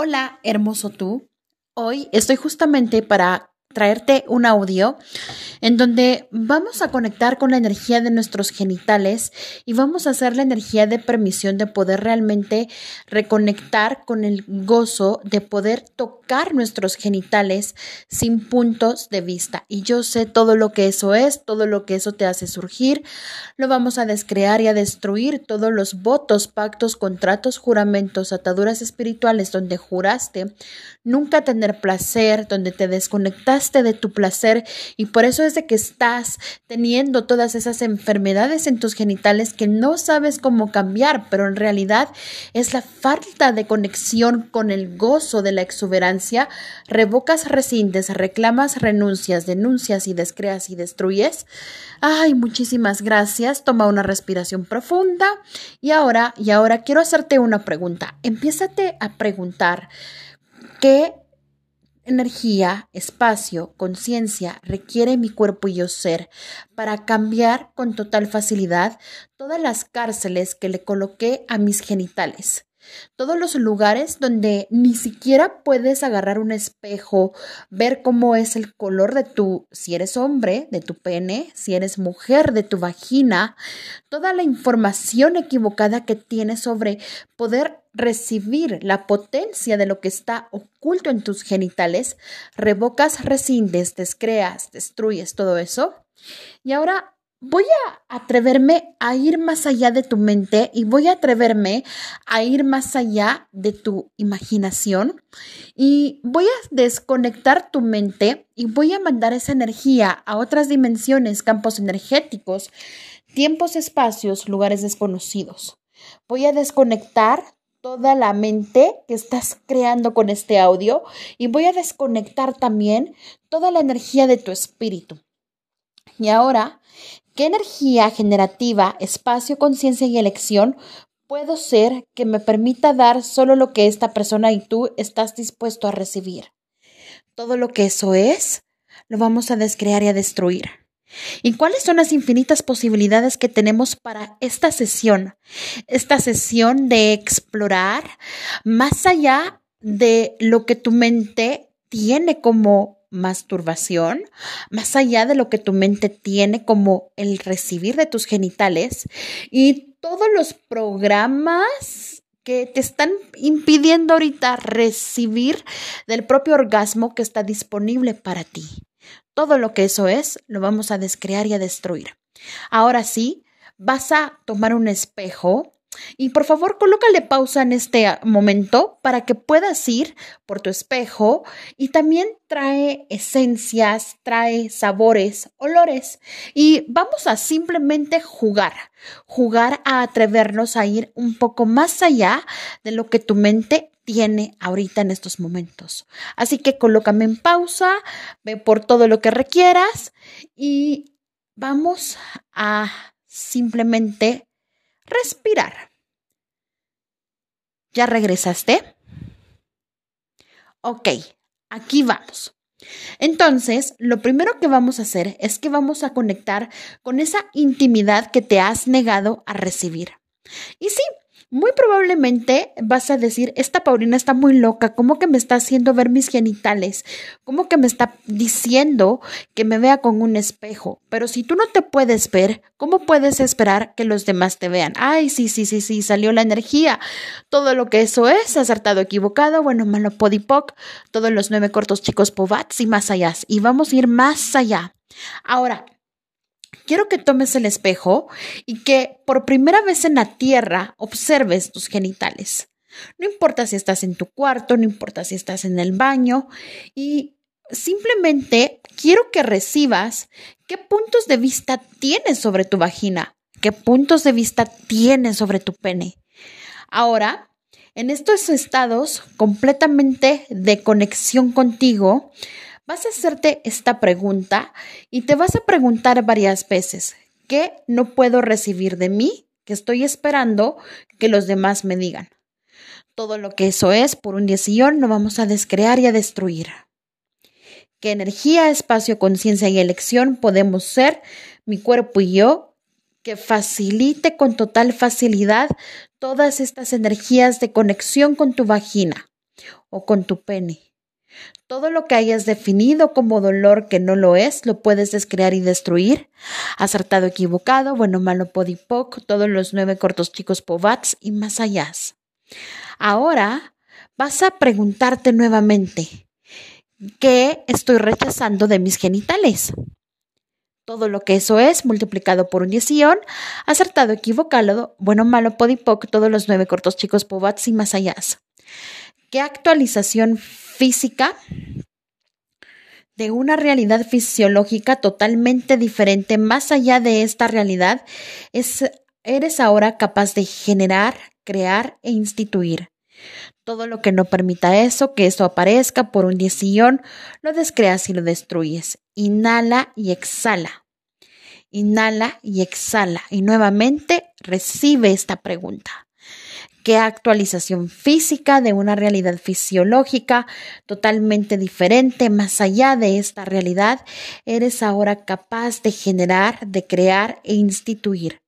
Hola, hermoso tú. Hoy estoy justamente para traerte un audio en donde vamos a conectar con la energía de nuestros genitales y vamos a hacer la energía de permisión de poder realmente reconectar con el gozo de poder tocar nuestros genitales sin puntos de vista. Y yo sé todo lo que eso es, todo lo que eso te hace surgir. Lo vamos a descrear y a destruir todos los votos, pactos, contratos, juramentos, ataduras espirituales donde juraste nunca tener placer, donde te desconectaste de tu placer y por eso de que estás teniendo todas esas enfermedades en tus genitales que no sabes cómo cambiar, pero en realidad es la falta de conexión con el gozo de la exuberancia. Revocas, rescindes, reclamas, renuncias, denuncias y descreas y destruyes. Ay, muchísimas gracias. Toma una respiración profunda y ahora, y ahora quiero hacerte una pregunta. Empiézate a preguntar qué energía, espacio, conciencia requiere mi cuerpo y yo ser para cambiar con total facilidad todas las cárceles que le coloqué a mis genitales? Todos los lugares donde ni siquiera puedes agarrar un espejo, ver cómo es el color de tu, si eres hombre, de tu pene, si eres mujer, de tu vagina, toda la información equivocada que tienes sobre poder recibir la potencia de lo que está oculto en tus genitales, revocas, rescindes, descreas, destruyes todo eso. Y ahora voy a atreverme a ir más allá de tu mente y voy a atreverme a ir más allá de tu imaginación y voy a desconectar tu mente y voy a mandar esa energía a otras dimensiones, campos energéticos, tiempos, espacios, lugares desconocidos. Voy a desconectar toda la mente que estás creando con este audio y voy a desconectar también toda la energía de tu espíritu. Y ahora ¿Qué energía generativa, espacio, conciencia y elección puedo ser que me permita dar solo lo que esta persona y tú estás dispuesto a recibir? Todo lo que eso es, lo vamos a descrear y a destruir. ¿Y cuáles son las infinitas posibilidades que tenemos para esta sesión? Esta sesión de explorar más allá de lo que tu mente tiene como masturbación, más allá de lo que tu mente tiene como el recibir de tus genitales y todos los programas que te están impidiendo ahorita recibir del propio orgasmo que está disponible para ti. Todo lo que eso es, lo vamos a descrear y a destruir. Ahora sí, vas a tomar un espejo y por favor, colócale pausa en este momento para que puedas ir por tu espejo y también trae esencias, trae sabores, olores y vamos a simplemente jugar, jugar a atrevernos a ir un poco más allá de lo que tu mente tiene ahorita en estos momentos. Así que colócame en pausa, ve por todo lo que requieras y vamos a simplemente respirar. ¿Ya regresaste? Ok, aquí vamos. Entonces, lo primero que vamos a hacer es que vamos a conectar con esa intimidad que te has negado a recibir. Y sí, muy probablemente vas a decir, esta Paulina está muy loca, ¿cómo que me está haciendo ver mis genitales? ¿Cómo que me está diciendo que me vea con un espejo? Pero si tú no te puedes ver, ¿cómo puedes esperar que los demás te vean? Ay, sí, sí, sí, sí, salió la energía. Todo lo que eso es, acertado, equivocado, bueno, malo, podipoc, todos los nueve cortos chicos povats y más allá. Y vamos a ir más allá. Ahora, quiero que tomes el espejo y que por primera vez en la tierra observes tus genitales. No importa si estás en tu cuarto, no importa si estás en el baño y simplemente quiero que recibas qué puntos de vista tienes sobre tu vagina, qué puntos de vista tienes sobre tu pene. Ahora, en estos estados completamente de conexión contigo, Vas a hacerte esta pregunta y te vas a preguntar varias veces, ¿qué no puedo recibir de mí que estoy esperando que los demás me digan? Todo lo que eso es por un decisión lo vamos a descrear y a destruir. ¿Qué energía, espacio, conciencia y elección podemos ser, mi cuerpo y yo, que facilite con total facilidad todas estas energías de conexión con tu vagina? o con tu pene. Todo lo que hayas definido como dolor que no lo es, lo puedes descrear y destruir. Acertado, equivocado, bueno, malo, podipoc, todos los nueve cortos chicos povats y más allá. Ahora vas a preguntarte nuevamente, ¿qué estoy rechazando de mis genitales? Todo lo que eso es multiplicado por un diesión, acertado, equivocado, bueno, malo, podipoc, todos los nueve cortos chicos povats y más allá. ¿Qué actualización física de una realidad fisiológica totalmente diferente más allá de esta realidad, es, eres ahora capaz de generar, crear e instituir. Todo lo que no permita eso, que eso aparezca por un diesión, lo descreas y lo destruyes. Inhala y exhala. Inhala y exhala. Y nuevamente recibe esta pregunta qué actualización física de una realidad fisiológica totalmente diferente, más allá de esta realidad, eres ahora capaz de generar, de crear e instituir.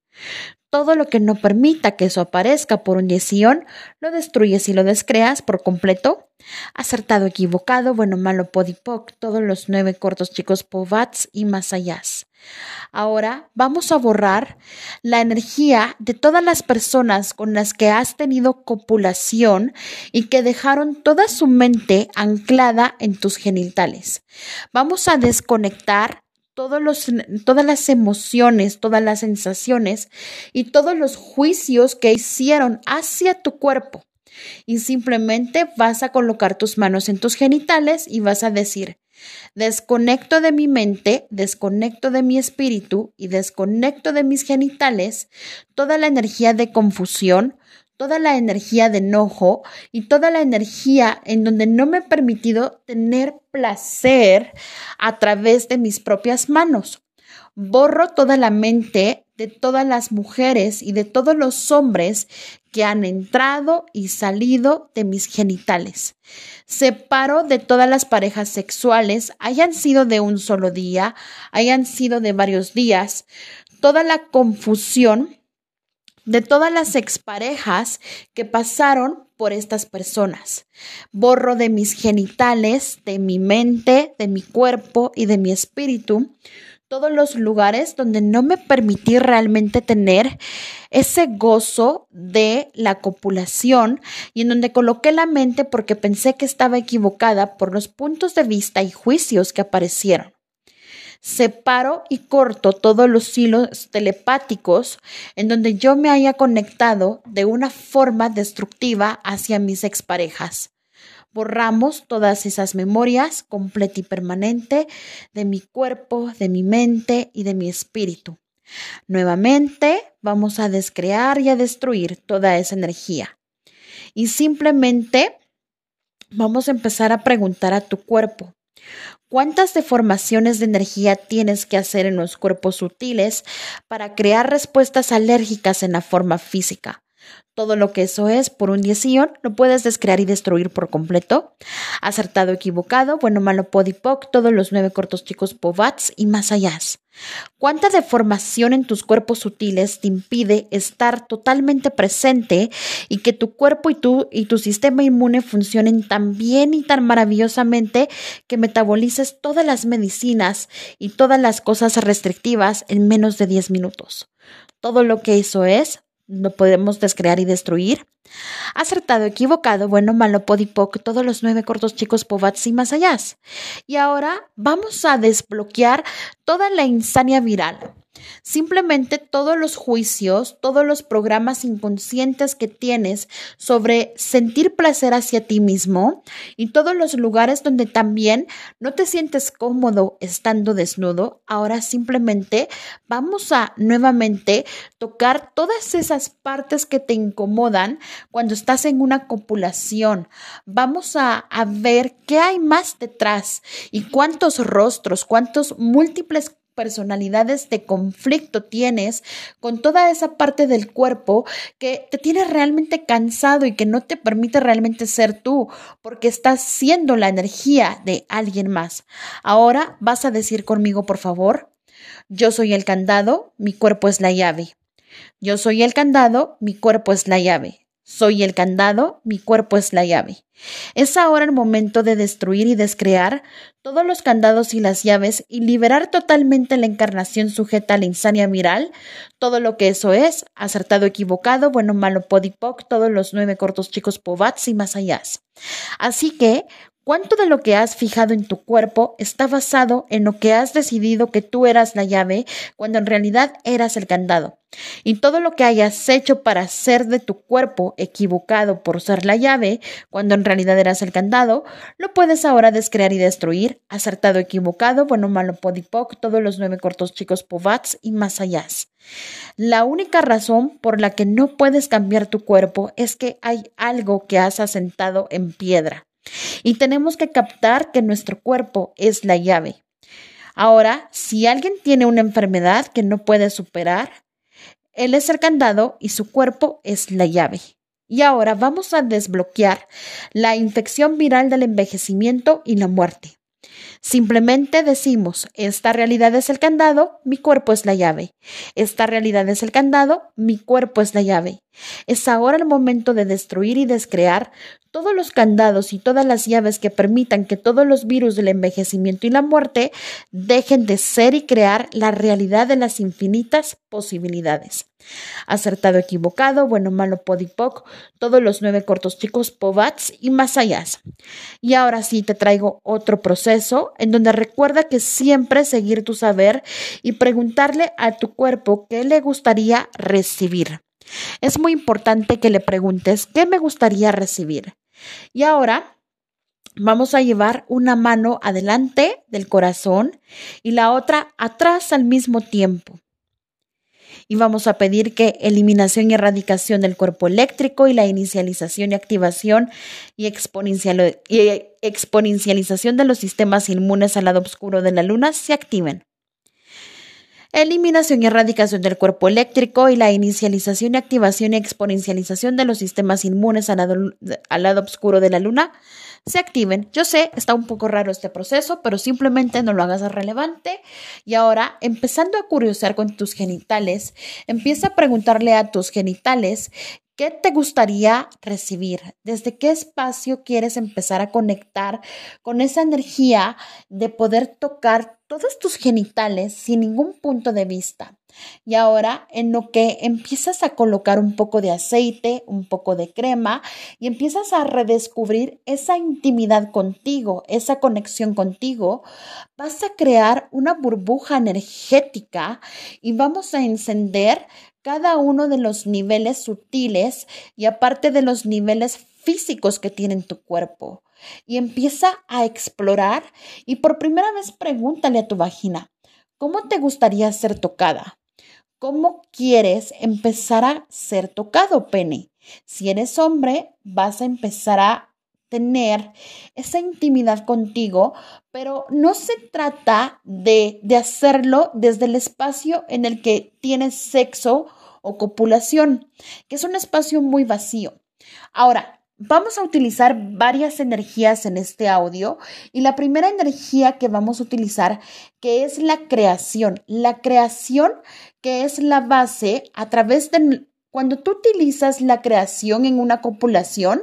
Todo lo que no permita que eso aparezca por diesión, lo destruyes y lo descreas por completo. Acertado, equivocado, bueno, malo, podipoc, todos los nueve cortos chicos povats y más allá. Ahora vamos a borrar la energía de todas las personas con las que has tenido copulación y que dejaron toda su mente anclada en tus genitales. Vamos a desconectar todos los, todas las emociones, todas las sensaciones y todos los juicios que hicieron hacia tu cuerpo. Y simplemente vas a colocar tus manos en tus genitales y vas a decir, Desconecto de mi mente, desconecto de mi espíritu y desconecto de mis genitales toda la energía de confusión, toda la energía de enojo y toda la energía en donde no me he permitido tener placer a través de mis propias manos. Borro toda la mente de todas las mujeres y de todos los hombres que han entrado y salido de mis genitales. Separo de todas las parejas sexuales, hayan sido de un solo día, hayan sido de varios días, toda la confusión de todas las exparejas que pasaron por estas personas. Borro de mis genitales, de mi mente, de mi cuerpo y de mi espíritu todos los lugares donde no me permití realmente tener ese gozo de la copulación y en donde coloqué la mente porque pensé que estaba equivocada por los puntos de vista y juicios que aparecieron. Separo y corto todos los hilos telepáticos en donde yo me haya conectado de una forma destructiva hacia mis exparejas borramos todas esas memorias completa y permanente de mi cuerpo, de mi mente y de mi espíritu. Nuevamente vamos a descrear y a destruir toda esa energía. Y simplemente vamos a empezar a preguntar a tu cuerpo, ¿Cuántas deformaciones de energía tienes que hacer en los cuerpos sutiles para crear respuestas alérgicas en la forma física? Todo lo que eso es por un diesión lo puedes descrear y destruir por completo. Acertado, equivocado, bueno, malo, podipoc, todos los nueve cortos chicos povats y más allá. ¿Cuánta deformación en tus cuerpos sutiles te impide estar totalmente presente y que tu cuerpo y tu, y tu sistema inmune funcionen tan bien y tan maravillosamente que metabolices todas las medicinas y todas las cosas restrictivas en menos de 10 minutos? Todo lo que eso es no podemos descrear y destruir. Acertado, equivocado, bueno, malo, podipoc, todos los nueve cortos chicos, povats y más allá. Y ahora vamos a desbloquear toda la insania viral. Simplemente todos los juicios, todos los programas inconscientes que tienes sobre sentir placer hacia ti mismo y todos los lugares donde también no te sientes cómodo estando desnudo, ahora simplemente vamos a nuevamente tocar todas esas partes que te incomodan cuando estás en una copulación. Vamos a, ver qué hay más detrás y cuántos rostros, cuántos múltiples personalidades de conflicto tienes con toda esa parte del cuerpo que te tiene realmente cansado y que no te permite realmente ser tú porque estás siendo la energía de alguien más. Ahora vas a decir conmigo, por favor, yo soy el candado, mi cuerpo es la llave. Yo soy el candado, mi cuerpo es la llave. Soy el candado, mi cuerpo es la llave. Es ahora el momento de destruir y descrear todos los candados y las llaves y liberar totalmente la encarnación sujeta a la insania viral, todo lo que eso es, acertado, equivocado, bueno, malo, podipoc, todos los nueve cortos chicos povats y más allá. Así que, ¿Cuánto de lo que has fijado en tu cuerpo está basado en lo que has decidido que tú eras la llave cuando en realidad eras el candado? Y todo lo que hayas hecho para ser de tu cuerpo equivocado por ser la llave, cuando en realidad eras el candado, lo puedes ahora descrear y destruir, acertado, equivocado, bueno, malo, podipoc, todos los nueve cortos chicos povats y más allá. La única razón por la que no puedes cambiar tu cuerpo es que hay algo que has asentado en piedra. Y tenemos que captar que nuestro cuerpo es la llave. Ahora, si alguien tiene una enfermedad que no puede superar, él es el candado y su cuerpo es la llave. Y ahora vamos a desbloquear la infección viral del envejecimiento y la muerte. Simplemente decimos, esta realidad es el candado, mi cuerpo es la llave. Esta realidad es el candado, mi cuerpo es la llave. Es ahora el momento de destruir y descrear todos los candados y todas las llaves que permitan que todos los virus del envejecimiento y la muerte dejen de ser y crear la realidad de las infinitas posibilidades. Acertado, equivocado, bueno, malo, podipoc, todos los nueve cortos chicos, povats y más allá. Y ahora sí te traigo otro proceso en donde recuerda que siempre seguir tu saber y preguntarle a tu cuerpo qué le gustaría recibir. Es muy importante que le preguntes qué me gustaría recibir. Y ahora vamos a llevar una mano adelante del corazón y la otra atrás al mismo tiempo. Y vamos a pedir que eliminación y erradicación del cuerpo eléctrico y la inicialización y activación y, exponencialización de los sistemas inmunes al lado oscuro de la luna se activen eliminación y erradicación del cuerpo eléctrico y la inicialización y activación y exponencialización de los sistemas inmunes al lado, oscuro de la luna se activen. Yo sé, está un poco raro este proceso, pero simplemente no lo hagas relevante. Y ahora, empezando a curiosear con tus genitales, empieza a preguntarle a tus genitales ¿Qué te gustaría recibir? ¿Desde qué espacio quieres empezar a conectar con esa energía de poder tocar todos tus genitales sin ningún punto de vista? Y ahora en lo que empiezas a colocar un poco de aceite, un poco de crema y empiezas a redescubrir esa intimidad contigo, esa conexión contigo, vas a crear una burbuja energética y vamos a encender cada uno de los niveles sutiles y aparte de los niveles físicos que tiene tu cuerpo. Y empieza a explorar y por primera vez pregúntale a tu vagina, ¿cómo te gustaría ser tocada? ¿Cómo quieres empezar a ser tocado, pene? Si eres hombre, vas a empezar a tener esa intimidad contigo, pero no se trata de, de hacerlo desde el espacio en el que tienes sexo o copulación, que es un espacio muy vacío. Ahora, Vamos a utilizar varias energías en este audio y la primera energía que vamos a utilizar que es la creación, la creación que es la base a través de cuando tú utilizas la creación en una copulación,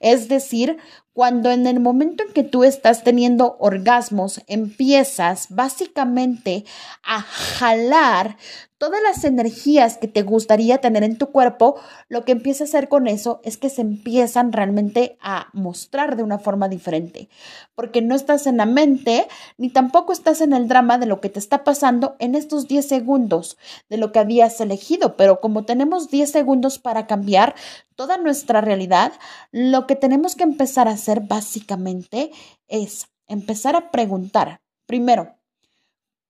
es decir, cuando en el momento en que tú estás teniendo orgasmos, empiezas básicamente a jalar todas las energías que te gustaría tener en tu cuerpo, lo que empieza a hacer con eso es que se empiezan realmente a mostrar de una forma diferente, porque no estás en la mente ni tampoco estás en el drama de lo que te está pasando en estos 10 segundos de lo que habías elegido, pero como tenemos 10 segundos para cambiar toda nuestra realidad, lo que tenemos que empezar a básicamente es empezar a preguntar, primero,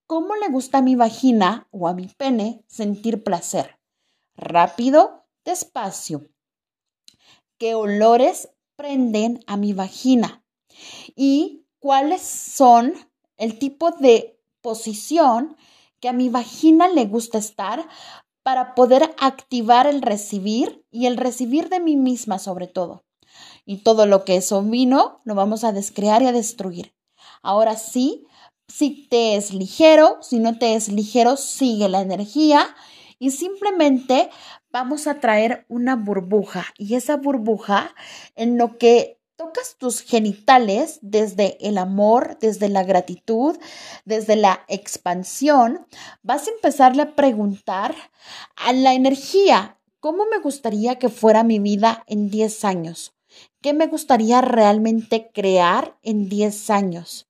¿cómo le gusta a mi vagina o a mi pene sentir placer? Rápido, despacio. ¿Qué olores prenden a mi vagina? ¿Y cuáles son el tipo de posición que a mi vagina le gusta estar para poder activar el recibir y el recibir de mí misma sobre todo. Y todo lo que eso vino, lo vamos a descrear y a destruir. Ahora sí, si te es ligero, si no te es ligero, sigue la energía y simplemente vamos a traer una burbuja y esa burbuja en lo que tocas tus genitales desde el amor, desde la gratitud, desde la expansión, vas a empezarle a preguntar a la energía, ¿cómo me gustaría que fuera mi vida en 10 años? ¿Qué me gustaría realmente crear en 10 años?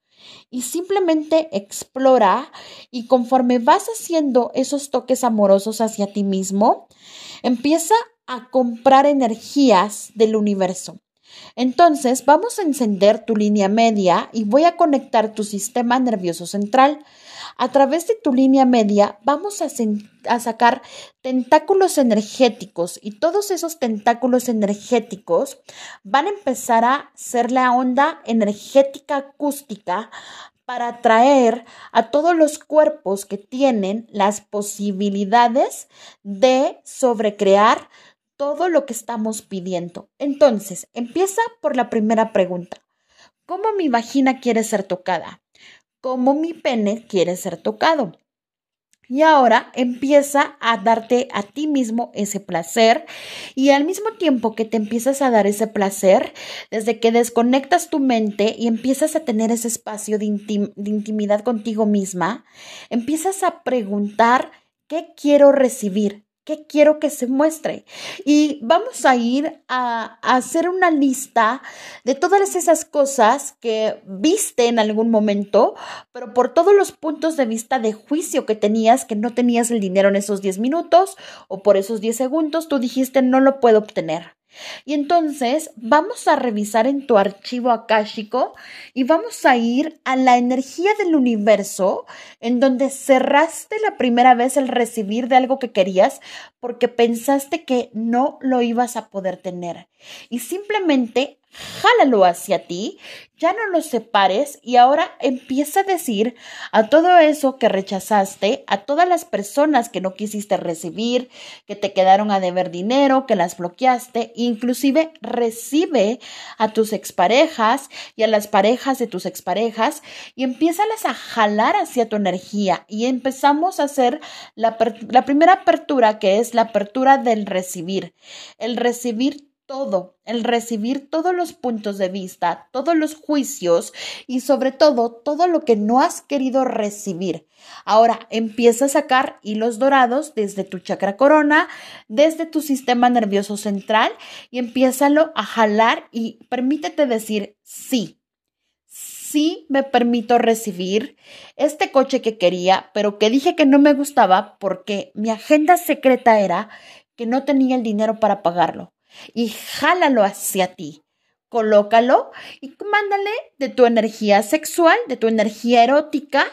Y simplemente explora y conforme vas haciendo esos toques amorosos hacia ti mismo, empieza a comprar energías del universo. Entonces vamos a encender tu línea media y voy a conectar tu sistema nervioso central. A través de tu línea media vamos a, sacar tentáculos energéticos y todos esos tentáculos energéticos van a empezar a ser la onda energética acústica para atraer a todos los cuerpos que tienen las posibilidades de sobrecrear todo lo que estamos pidiendo. Entonces, empieza por la primera pregunta. ¿Cómo mi vagina quiere ser tocada? ¿Cómo mi pene quiere ser tocado? Y ahora empieza a darte a ti mismo ese placer y al mismo tiempo que te empiezas a dar ese placer, desde que desconectas tu mente y empiezas a tener ese espacio de, de intimidad contigo misma, empiezas a preguntar qué quiero recibir, ¿Qué quiero que se muestre? Y vamos a ir a, a, hacer una lista de todas esas cosas que viste en algún momento, pero por todos los puntos de vista de juicio que tenías, que no tenías el dinero en esos 10 minutos o por esos 10 segundos, tú dijiste no lo puedo obtener. Y entonces vamos a revisar en tu archivo akáshico y vamos a ir a la energía del universo en donde cerraste la primera vez el recibir de algo que querías porque pensaste que no lo ibas a poder tener. Y simplemente jálalo hacia ti, ya no lo separes y ahora empieza a decir a todo eso que rechazaste, a todas las personas que no quisiste recibir, que te quedaron a deber dinero, que las bloqueaste, inclusive recibe a tus exparejas y a las parejas de tus exparejas y empiézalas a jalar hacia tu energía. Y empezamos a hacer la, la primera apertura que es la apertura del recibir, el recibir todo, el recibir todos los puntos de vista, todos los juicios y sobre todo todo lo que no has querido recibir. Ahora empieza a sacar hilos dorados desde tu chakra corona, desde tu sistema nervioso central y empiézalo a jalar y permítete decir sí. Sí me permito recibir este coche que quería, pero que dije que no me gustaba porque mi agenda secreta era que no tenía el dinero para pagarlo y jálalo hacia ti. Colócalo y mándale de tu energía sexual, de tu energía erótica,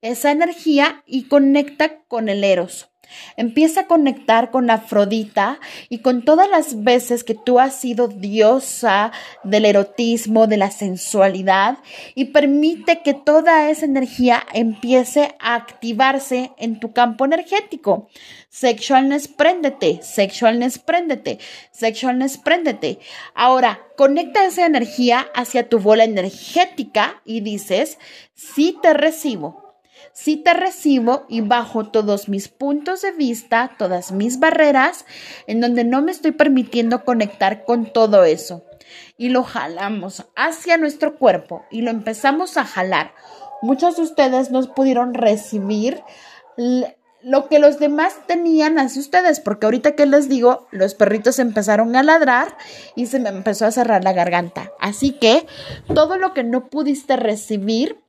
esa energía y conecta con el eros. Empieza a conectar con Afrodita y con todas las veces que tú has sido diosa del erotismo, de la sensualidad y permite que toda esa energía empiece a activarse en tu campo energético. Sexualness, préndete, sexualness, préndete, sexualness, préndete. Ahora, conecta esa energía hacia tu bola energética y dices, sí te recibo si te recibo y bajo todos mis puntos de vista, todas mis barreras, en donde no me estoy permitiendo conectar con todo eso. Y lo jalamos hacia nuestro cuerpo y lo empezamos a jalar. Muchos de ustedes no pudieron recibir lo que los demás tenían hacia ustedes, porque ahorita que les digo, los perritos empezaron a ladrar y se me empezó a cerrar la garganta. Así que todo lo que no pudiste recibir,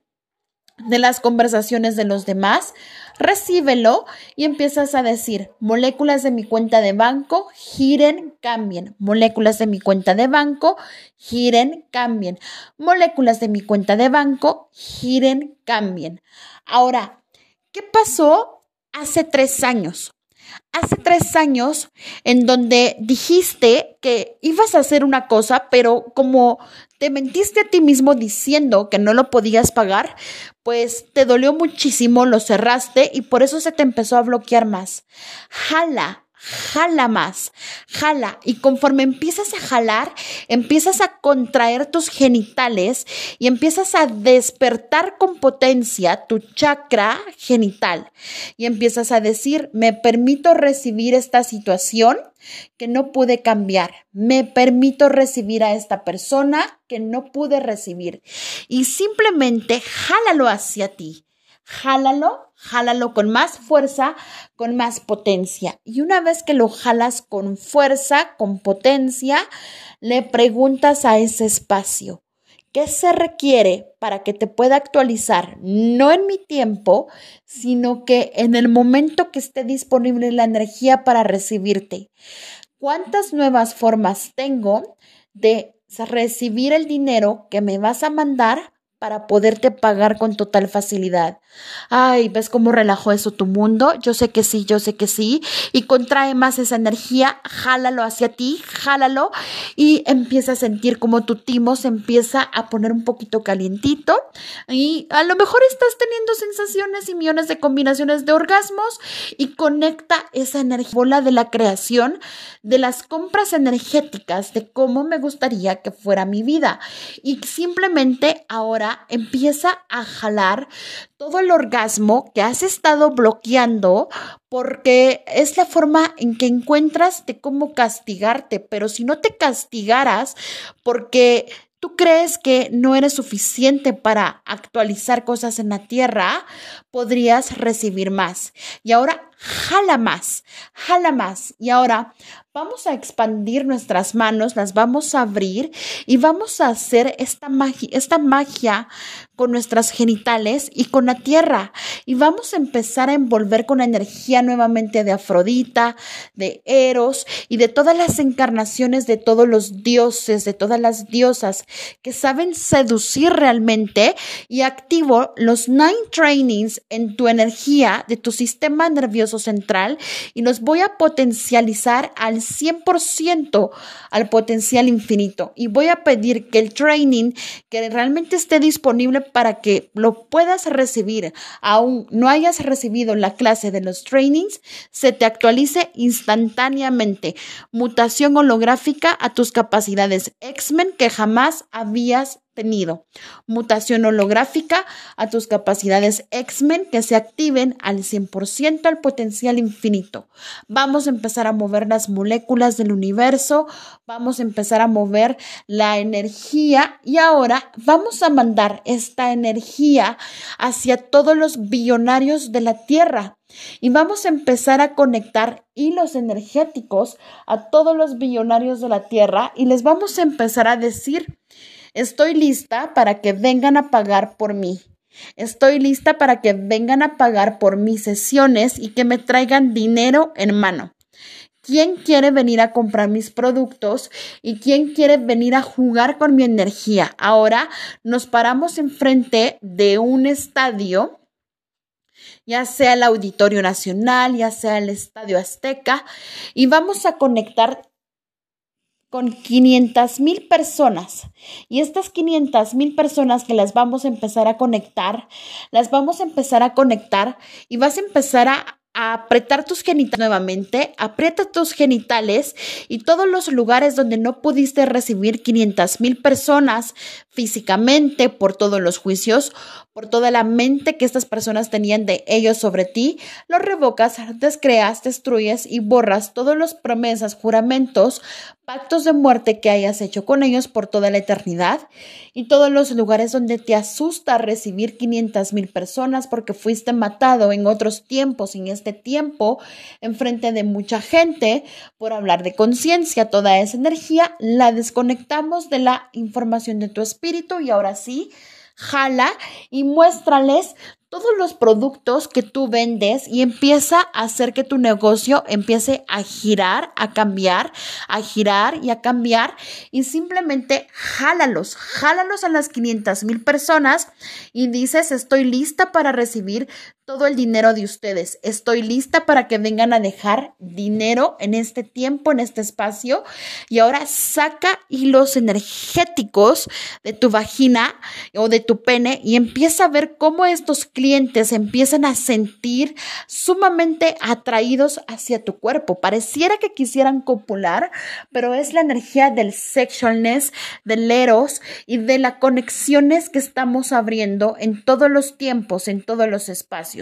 de las conversaciones de los demás, recíbelo y empiezas a decir, moléculas de mi cuenta de banco, giren, cambien. Moléculas de mi cuenta de banco, giren, cambien. Moléculas de mi cuenta de banco, giren, cambien. Ahora, ¿qué pasó hace tres años? Hace tres años en donde dijiste que ibas a hacer una cosa, pero como te mentiste a ti mismo diciendo que no lo podías pagar, pues te dolió muchísimo, lo cerraste y por eso se te empezó a bloquear más. Jala, jala más, jala. Y conforme empiezas a jalar, empiezas a contraer tus genitales y empiezas a despertar con potencia tu chakra genital. Y empiezas a decir, me permito recibir esta situación que no pude cambiar. Me permito recibir a esta persona que no pude recibir. Y simplemente jálalo hacia ti. Jálalo, jálalo con más fuerza, con más potencia. Y una vez que lo jalas con fuerza, con potencia, le preguntas a ese espacio, ¿qué se requiere para que te pueda actualizar? No en mi tiempo, sino que en el momento que esté disponible la energía para recibirte. ¿Cuántas nuevas formas tengo de recibir el dinero que me vas a mandar para poderte pagar con total facilidad. Ay, ¿ves cómo relajó eso tu mundo? Yo sé que sí, yo sé que sí. Y contrae más esa energía, jálalo hacia ti, jálalo y empieza a sentir como tu timo se empieza a poner un poquito calientito. Y a lo mejor estás teniendo sensaciones y millones de combinaciones de orgasmos y conecta esa energía bola de la creación, de las compras energéticas, de cómo me gustaría que fuera mi vida. Y simplemente ahora empieza a jalar todo el orgasmo que has estado bloqueando porque es la forma en que encuentras de cómo castigarte, pero si no te castigaras porque tú crees que no eres suficiente para actualizar cosas en la tierra, podrías recibir más. Y ahora jala más, jala más. Y ahora vamos a expandir nuestras manos, las vamos a abrir y vamos a hacer esta magia, esta magia con nuestras genitales y con la tierra. Y vamos a empezar a envolver con la energía nuevamente de Afrodita, de Eros y de todas las encarnaciones de todos los dioses, de todas las diosas que saben seducir realmente y activo los nine trainings en tu energía de tu sistema nervioso central y los voy a potencializar al 100% al potencial infinito. Y voy a pedir que el training que realmente esté disponible para que lo puedas recibir, aún no hayas recibido la clase de los trainings, se te actualice instantáneamente. Mutación holográfica a tus capacidades X-Men que jamás habías Mutación holográfica a tus capacidades X-Men que se activen al 100% al potencial infinito. Vamos a empezar a mover las moléculas del universo, vamos a empezar a mover la energía y ahora vamos a mandar esta energía hacia todos los billonarios de la Tierra. Y vamos a empezar a conectar hilos energéticos a todos los billonarios de la Tierra y les vamos a empezar a decir Estoy lista para que vengan a pagar por mí. Estoy lista para que vengan a pagar por mis sesiones y que me traigan dinero en mano. ¿Quién quiere venir a comprar mis productos y quién quiere venir a jugar con mi energía? Ahora nos paramos enfrente de un estadio, ya sea el Auditorio Nacional, ya sea el Estadio Azteca, y vamos a conectar con 500 mil personas. Y estas 500 mil personas que las vamos a empezar a conectar, las vamos a empezar a conectar y vas a empezar a apretar tus genitales nuevamente, aprieta tus genitales y todos los lugares donde no pudiste recibir 500 mil personas físicamente por todos los juicios, por toda la mente que estas personas tenían de ellos sobre ti, los revocas, descreas, destruyes y borras todas las promesas, juramentos, pactos de muerte que hayas hecho con ellos por toda la eternidad y todos los lugares donde te asusta recibir 500 mil personas porque fuiste matado en otros tiempos, en este tiempo, en frente de mucha gente por hablar de conciencia. Toda esa energía la desconectamos de la información de tu espíritu y ahora sí jala y muéstrales todos los productos que tú vendes y empieza a hacer que tu negocio empiece a girar, a cambiar, a girar y a cambiar y simplemente jálalos, jálalos a las 500 mil personas y dices estoy lista para recibir todo el dinero de ustedes, estoy lista para que vengan a dejar dinero en este tiempo, en este espacio y ahora saca hilos energéticos de tu vagina o de tu pene y empieza a ver cómo estos clientes empiezan a sentir sumamente atraídos hacia tu cuerpo. Pareciera que quisieran copular, pero es la energía del sexualness, del eros y de las conexiones que estamos abriendo en todos los tiempos, en todos los espacios.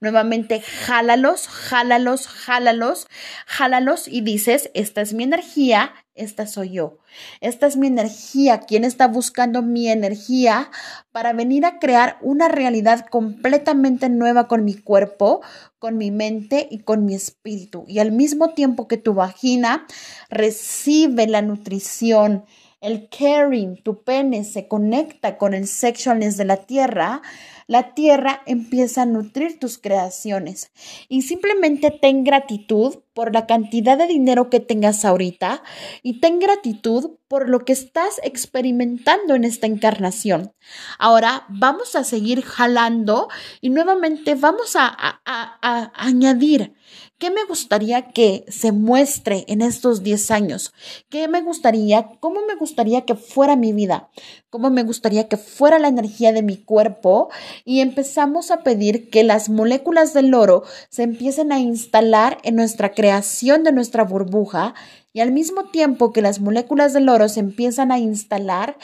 Nuevamente, jálalos, jálalos, jálalos, jálalos y dices, esta es mi energía, esta soy yo. Esta es mi energía. ¿Quién está buscando mi energía para venir a crear una realidad completamente nueva con mi cuerpo, con mi mente y con mi espíritu? Y al mismo tiempo que tu vagina recibe la nutrición, el caring, tu pene se conecta con el sexualness de la tierra, la tierra empieza a nutrir tus creaciones. Y simplemente ten gratitud por la cantidad de dinero que tengas ahorita y ten gratitud por lo que estás experimentando en esta encarnación. Ahora vamos a seguir jalando y nuevamente vamos a, a añadir ¿Qué me gustaría que se muestre en estos 10 años? ¿Qué me gustaría, cómo me gustaría que fuera mi vida? ¿Cómo me gustaría que fuera la energía de mi cuerpo? Y empezamos a pedir que las moléculas del oro se empiecen a instalar en nuestra creación de nuestra burbuja y al mismo tiempo que las moléculas del oro se empiezan a instalar,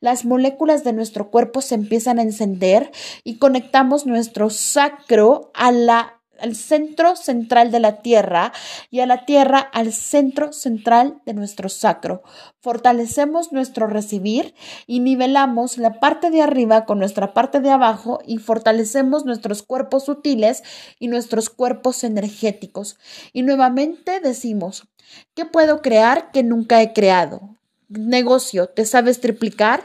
las moléculas de nuestro cuerpo se empiezan a encender y conectamos nuestro sacro a la al centro central de la tierra y a la tierra al centro central de nuestro sacro. Fortalecemos nuestro recibir y nivelamos la parte de arriba con nuestra parte de abajo y fortalecemos nuestros cuerpos sutiles y nuestros cuerpos energéticos. Y nuevamente decimos, ¿qué puedo crear que nunca he creado? Negocio, ¿te sabes triplicar?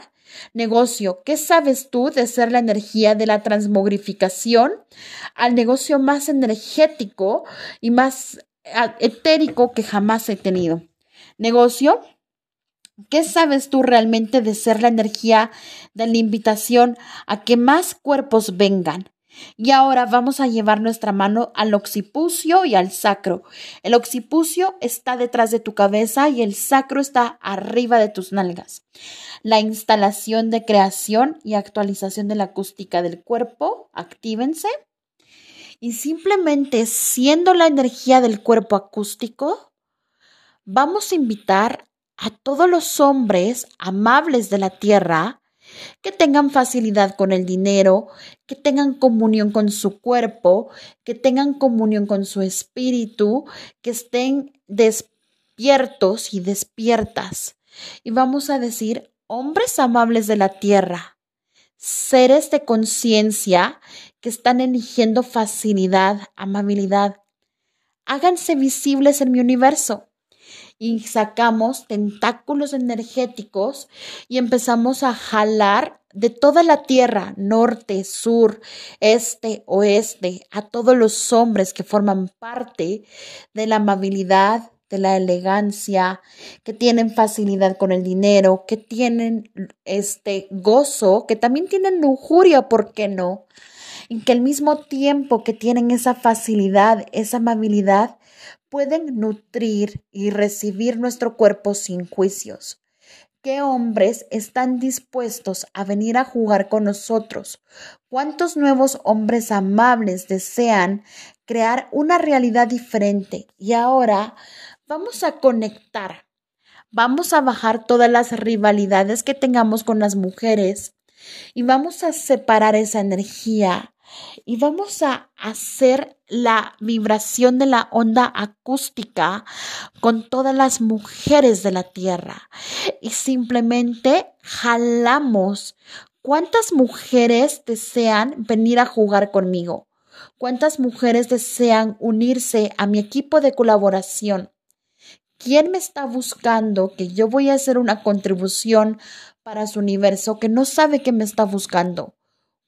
Negocio, ¿qué sabes tú de ser la energía de la transmogrificación al negocio más energético y más etérico que jamás he tenido? Negocio, ¿qué sabes tú realmente de ser la energía de la invitación a que más cuerpos vengan? Y ahora vamos a llevar nuestra mano al occipucio y al sacro. El occipucio está detrás de tu cabeza y el sacro está arriba de tus nalgas. La instalación de creación y actualización de la acústica del cuerpo, actívense. Y simplemente siendo la energía del cuerpo acústico, vamos a invitar a todos los hombres amables de la tierra que tengan facilidad con el dinero, que tengan comunión con su cuerpo, que tengan comunión con su espíritu, que estén despiertos y despiertas. Y vamos a decir, hombres amables de la tierra, seres de conciencia que están eligiendo facilidad, amabilidad, háganse visibles en mi universo y sacamos tentáculos energéticos y empezamos a jalar de toda la tierra, norte, sur, este, oeste, a todos los hombres que forman parte de la amabilidad, de la elegancia, que tienen facilidad con el dinero, que tienen este gozo, que también tienen lujuria, ¿por qué no? Y que al mismo tiempo que tienen esa facilidad, esa amabilidad, pueden nutrir y recibir nuestro cuerpo sin juicios. ¿Qué hombres están dispuestos a venir a jugar con nosotros? ¿Cuántos nuevos hombres amables desean crear una realidad diferente? Y ahora vamos a conectar, vamos a bajar todas las rivalidades que tengamos con las mujeres y vamos a separar esa energía y vamos a hacer la vibración de la onda acústica con todas las mujeres de la tierra y simplemente jalamos. ¿Cuántas mujeres desean venir a jugar conmigo? ¿Cuántas mujeres desean unirse a mi equipo de colaboración? ¿Quién me está buscando que yo voy a hacer una contribución para su universo que no sabe que me está buscando?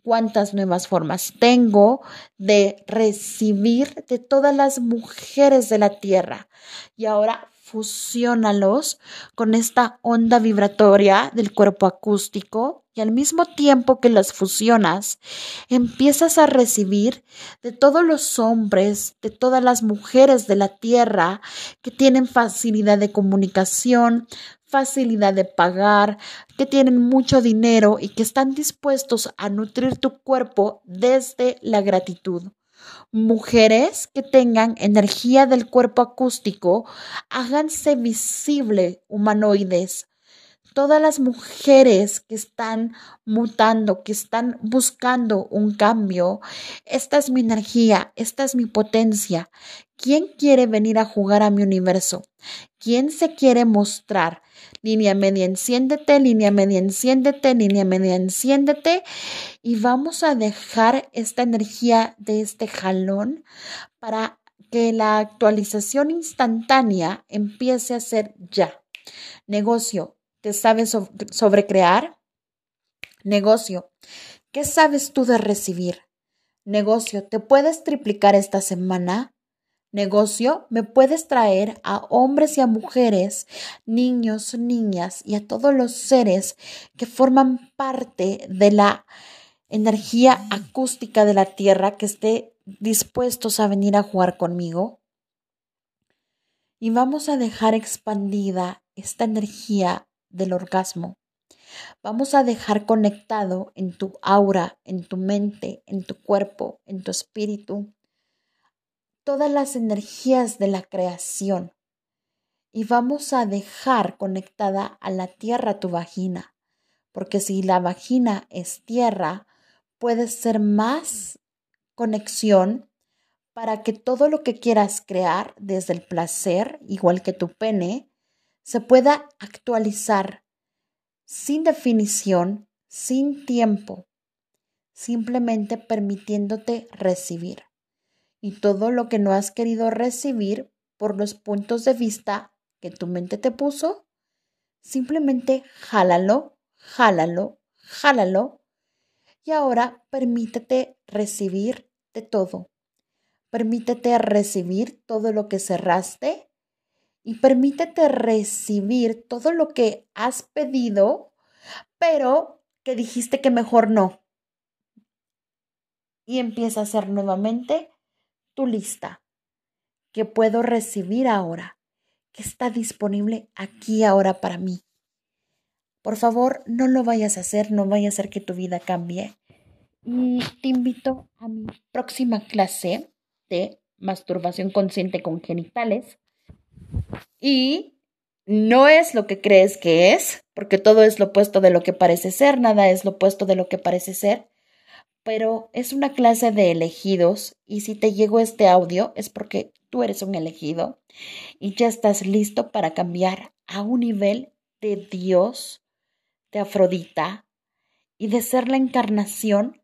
Cuántas nuevas formas tengo de recibir de todas las mujeres de la tierra. Y ahora fusiónalos con esta onda vibratoria del cuerpo acústico y al mismo tiempo que las fusionas, empiezas a recibir de todos los hombres, de todas las mujeres de la tierra que tienen facilidad de comunicación, facilidad de pagar, que tienen mucho dinero y que están dispuestos a nutrir tu cuerpo desde la gratitud. Mujeres que tengan energía del cuerpo acústico, háganse visible humanoides. Todas las mujeres que están mutando, que están buscando un cambio, esta es mi energía, esta es mi potencia. ¿Quién quiere venir a jugar a mi universo? ¿Quién se quiere mostrar? Línea media, enciéndete, línea media, enciéndete, línea media, enciéndete. Y vamos a dejar esta energía de este jalón para que la actualización instantánea empiece a ser ya. Negocio, ¿te sabes sobre, crear? Negocio, ¿qué sabes tú de recibir? Negocio, ¿te puedes triplicar esta semana? Negocio, me puedes traer a hombres y a mujeres, niños, niñas y a todos los seres que forman parte de la energía acústica de la Tierra que esté dispuestos a venir a jugar conmigo. Y vamos a dejar expandida esta energía del orgasmo. Vamos a dejar conectado en tu aura, en tu mente, en tu cuerpo, en tu espíritu, todas las energías de la creación y vamos a dejar conectada a la tierra tu vagina, porque si la vagina es tierra, puede ser más conexión para que todo lo que quieras crear desde el placer, igual que tu pene, se pueda actualizar sin definición, sin tiempo, simplemente permitiéndote recibir y todo lo que no has querido recibir por los puntos de vista que tu mente te puso, simplemente jálalo, jálalo, jálalo y ahora permítete recibir de todo. Permítete recibir todo lo que cerraste y permítete recibir todo lo que has pedido, pero que dijiste que mejor no. Y empieza a hacer nuevamente tu lista que puedo recibir ahora, que está disponible aquí ahora para mí. Por favor, no lo vayas a hacer, no vaya a hacer que tu vida cambie. Y te invito a mi próxima clase de masturbación consciente con genitales. Y no es lo que crees que es, porque todo es lo opuesto de lo que parece ser, nada es lo opuesto de lo que parece ser pero es una clase de elegidos y si te llegó este audio es porque tú eres un elegido y ya estás listo para cambiar a un nivel de Dios, de Afrodita y de ser la encarnación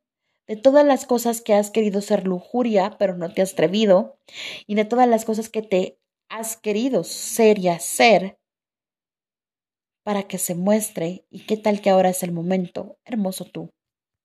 de todas las cosas que has querido ser lujuria, pero no te has atrevido, y de todas las cosas que te has querido ser y hacer para que se muestre y qué tal que ahora es el momento, hermoso tú.